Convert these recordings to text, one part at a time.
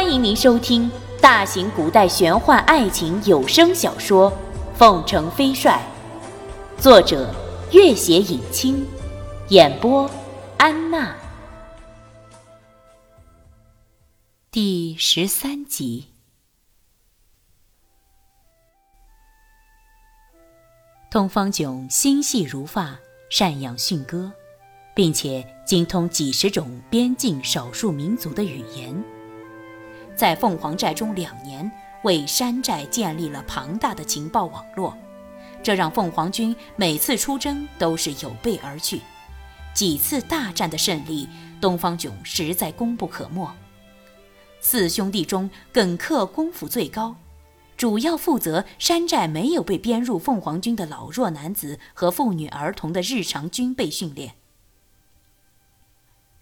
欢迎您收听大型古代玄幻爱情有声小说《凤城飞帅》，作者：月写影清，演播：安娜。第十三集。东方炯心细如发，善养驯鸽，并且精通几十种边境少数民族的语言。在凤凰寨中两年，为山寨建立了庞大的情报网络，这让凤凰军每次出征都是有备而去。几次大战的胜利，东方炯实在功不可没。四兄弟中，耿克功夫最高。主要负责山寨没有被编入凤凰军的老弱男子和妇女儿童的日常军备训练。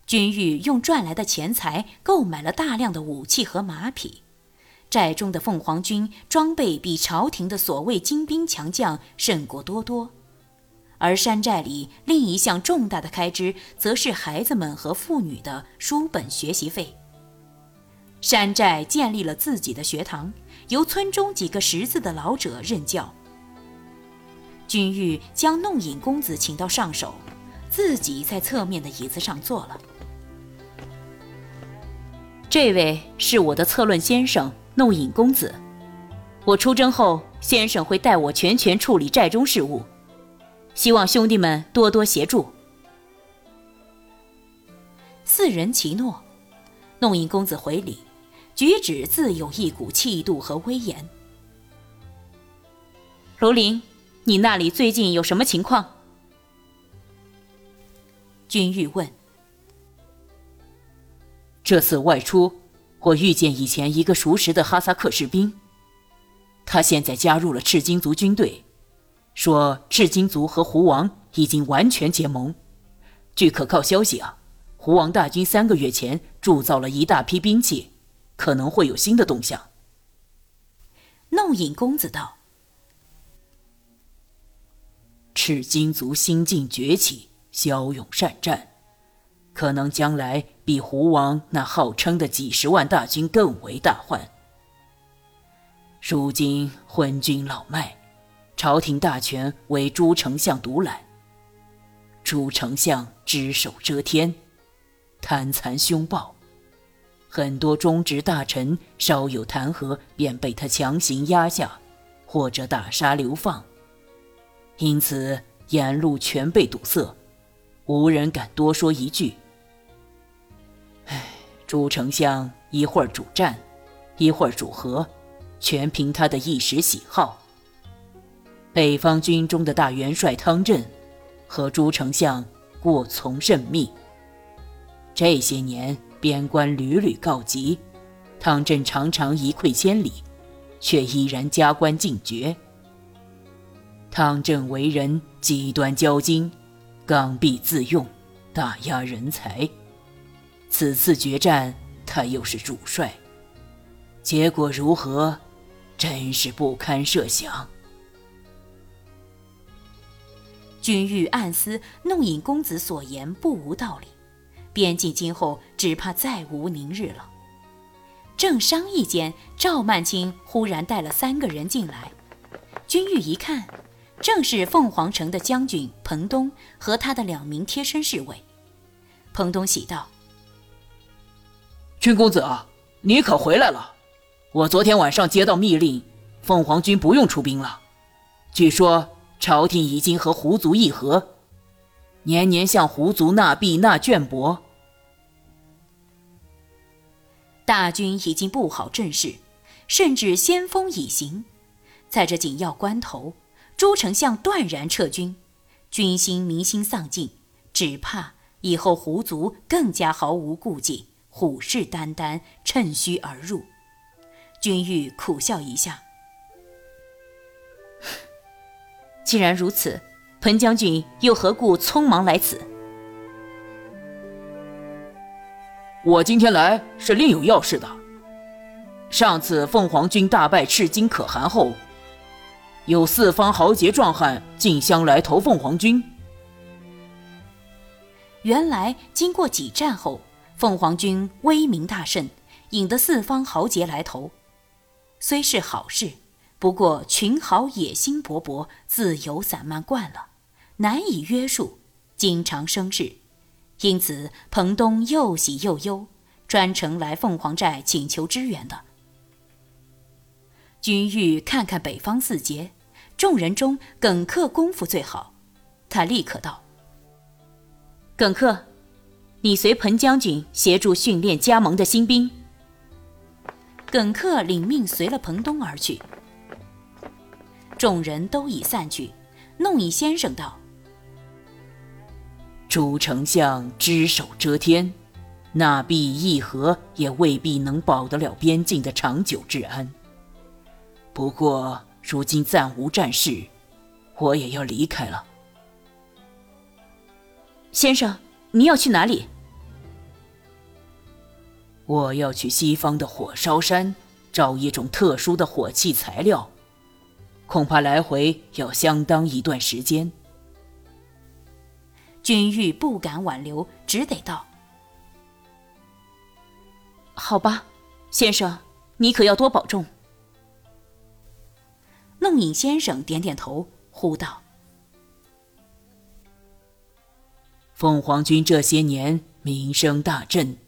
军玉用赚来的钱财购买了大量的武器和马匹，寨中的凤凰军装备比朝廷的所谓精兵强将胜过多多。而山寨里另一项重大的开支，则是孩子们和妇女的书本学习费。山寨建立了自己的学堂。由村中几个识字的老者任教。君玉将弄影公子请到上首，自己在侧面的椅子上坐了。这位是我的策论先生弄影公子。我出征后，先生会带我全权处理寨中事务，希望兄弟们多多协助。四人齐诺，弄影公子回礼。举止自有一股气度和威严。卢林，你那里最近有什么情况？君玉问。这次外出，我遇见以前一个熟识的哈萨克士兵，他现在加入了赤金族军队，说赤金族和狐王已经完全结盟。据可靠消息啊，狐王大军三个月前铸造了一大批兵器。可能会有新的动向。弄影公子道：“赤金族新晋崛起，骁勇善战，可能将来比胡王那号称的几十万大军更为大患。如今昏君老迈，朝廷大权为朱丞相独揽。朱丞相只手遮天，贪残凶暴。”很多忠直大臣稍有弹劾，便被他强行压下，或者打杀流放。因此沿路全被堵塞，无人敢多说一句。朱丞相一会儿主战，一会儿主和，全凭他的一时喜好。北方军中的大元帅汤镇，和朱丞相过从甚密。这些年。边关屡屡告急，汤镇常常一溃千里，却依然加官进爵。汤镇为人极端骄矜，刚愎自用，打压人才。此次决战，他又是主帅，结果如何，真是不堪设想。君玉暗思，弄影公子所言不无道理。边境今后只怕再无宁日了。正商议间，赵曼青忽然带了三个人进来。君玉一看，正是凤凰城的将军彭东和他的两名贴身侍卫。彭东喜道：“君公子啊，你可回来了！我昨天晚上接到密令，凤凰军不用出兵了。据说朝廷已经和胡族议和，年年向胡族纳币纳绢帛。”大军已经布好阵势，甚至先锋已行。在这紧要关头，朱丞相断然撤军，军心民心丧尽，只怕以后胡族更加毫无顾忌，虎视眈眈，趁虚而入。君玉苦笑一下：“ 既然如此，彭将军又何故匆忙来此？”我今天来是另有要事的。上次凤凰军大败赤金可汗后，有四方豪杰壮汉竞相来投凤凰军。原来经过几战后，凤凰军威名大盛，引得四方豪杰来投。虽是好事，不过群豪野心勃勃，自由散漫惯了，难以约束，经常生事。因此，彭东又喜又忧，专程来凤凰寨请求支援的。君玉看看北方四杰，众人中耿克功夫最好，他立刻道：“耿克，你随彭将军协助训练加盟的新兵。”耿克领命随了彭东而去。众人都已散去，弄影先生道。朱丞相只手遮天，那必议和也未必能保得了边境的长久治安。不过如今暂无战事，我也要离开了。先生，你要去哪里？我要去西方的火烧山找一种特殊的火器材料，恐怕来回要相当一段时间。君玉不敢挽留，只得道：“好吧，先生，你可要多保重。”弄影先生点点头，呼道：“凤凰君这些年名声大振，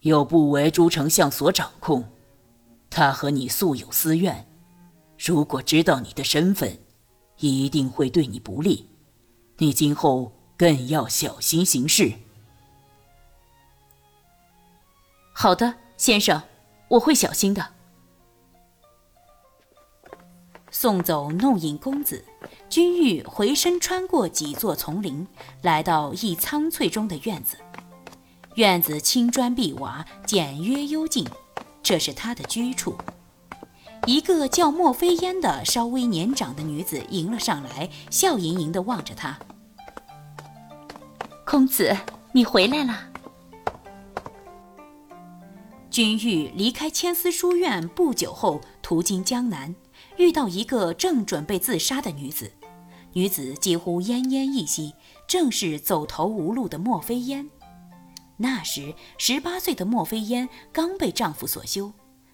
又不为朱丞相所掌控，他和你素有私怨，如果知道你的身份，一定会对你不利。你今后……”更要小心行事。好的，先生，我会小心的。送走弄影公子，君玉回身穿过几座丛林，来到一苍翠中的院子。院子青砖碧瓦，简约幽静，这是他的居处。一个叫莫非烟的稍微年长的女子迎了上来，笑盈盈地望着他。公子，你回来了。君玉离开千丝书院不久后，途经江南，遇到一个正准备自杀的女子。女子几乎奄奄一息，正是走投无路的莫非烟。那时，十八岁的莫非烟刚被丈夫所休，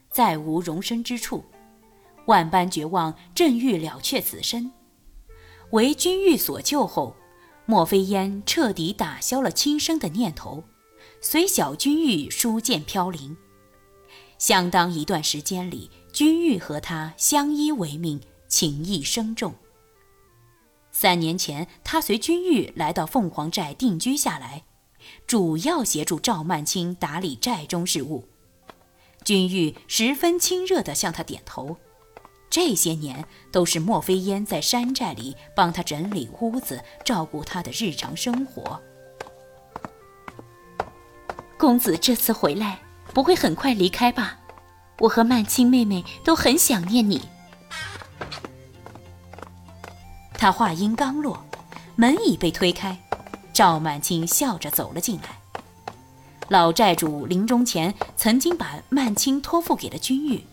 再无容身之处，万般绝望，正欲了却此身，为君玉所救后。莫非烟彻底打消了轻生的念头，随小君玉书剑飘零。相当一段时间里，君玉和他相依为命，情谊深重。三年前，他随君玉来到凤凰寨定居下来，主要协助赵曼青打理寨中事务。君玉十分亲热地向他点头。这些年都是莫非烟在山寨里帮他整理屋子，照顾他的日常生活。公子这次回来不会很快离开吧？我和曼青妹妹都很想念你。他话音刚落，门已被推开，赵曼青笑着走了进来。老寨主临终前曾经把曼青托付给了君玉。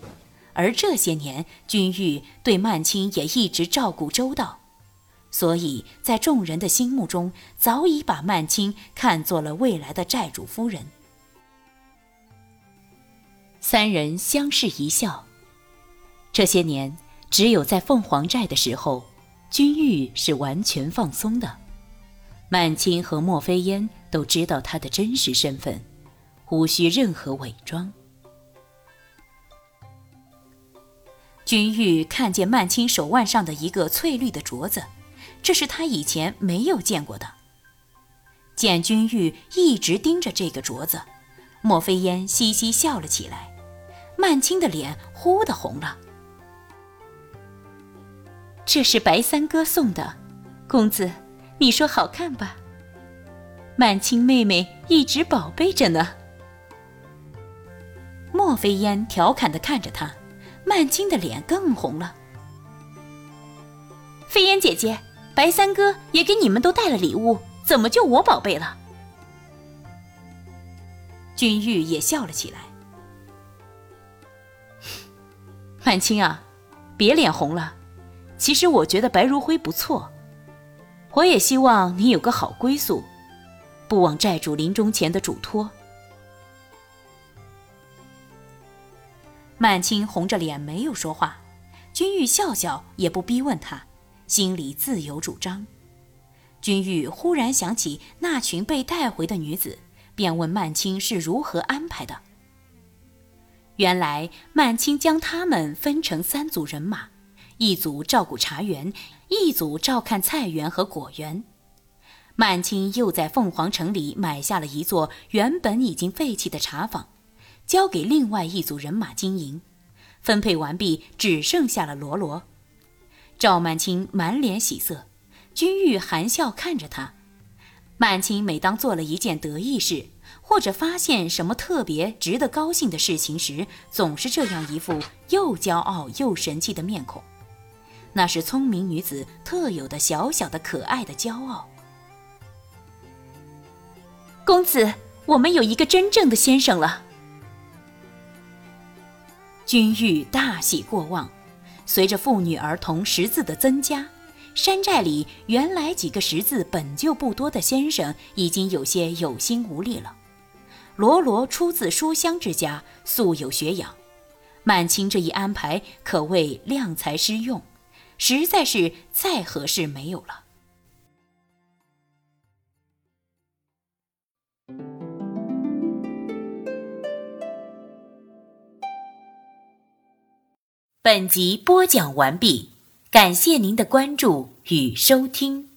而这些年，君玉对曼青也一直照顾周到，所以在众人的心目中，早已把曼青看作了未来的寨主夫人。三人相视一笑。这些年，只有在凤凰寨的时候，君玉是完全放松的。曼青和莫非烟都知道他的真实身份，无需任何伪装。君玉看见曼青手腕上的一个翠绿的镯子，这是他以前没有见过的。见君玉一直盯着这个镯子，莫非烟嘻嘻笑了起来，曼青的脸忽的红了。这是白三哥送的，公子，你说好看吧？曼青妹妹一直宝贝着呢。莫非烟调侃的看着他。曼青的脸更红了。飞烟姐姐，白三哥也给你们都带了礼物，怎么就我宝贝了？君玉也笑了起来。曼青啊，别脸红了。其实我觉得白如辉不错，我也希望你有个好归宿，不枉寨主临终前的嘱托。曼青红着脸没有说话，君玉笑笑也不逼问他，心里自有主张。君玉忽然想起那群被带回的女子，便问曼青是如何安排的。原来曼青将他们分成三组人马，一组照顾茶园，一组照看菜园和果园。曼青又在凤凰城里买下了一座原本已经废弃的茶坊，交给另外一组人马经营。分配完毕，只剩下了罗罗。赵曼青满脸喜色。君玉含笑看着他，曼青每当做了一件得意事，或者发现什么特别值得高兴的事情时，总是这样一副又骄傲又神气的面孔。那是聪明女子特有的小小的可爱的骄傲。公子，我们有一个真正的先生了。君玉大喜过望，随着妇女儿童识字的增加。山寨里原来几个识字本就不多的先生，已经有些有心无力了。罗罗出自书香之家，素有学养。曼青这一安排可谓量才施用，实在是再合适没有了。本集播讲完毕。感谢您的关注与收听。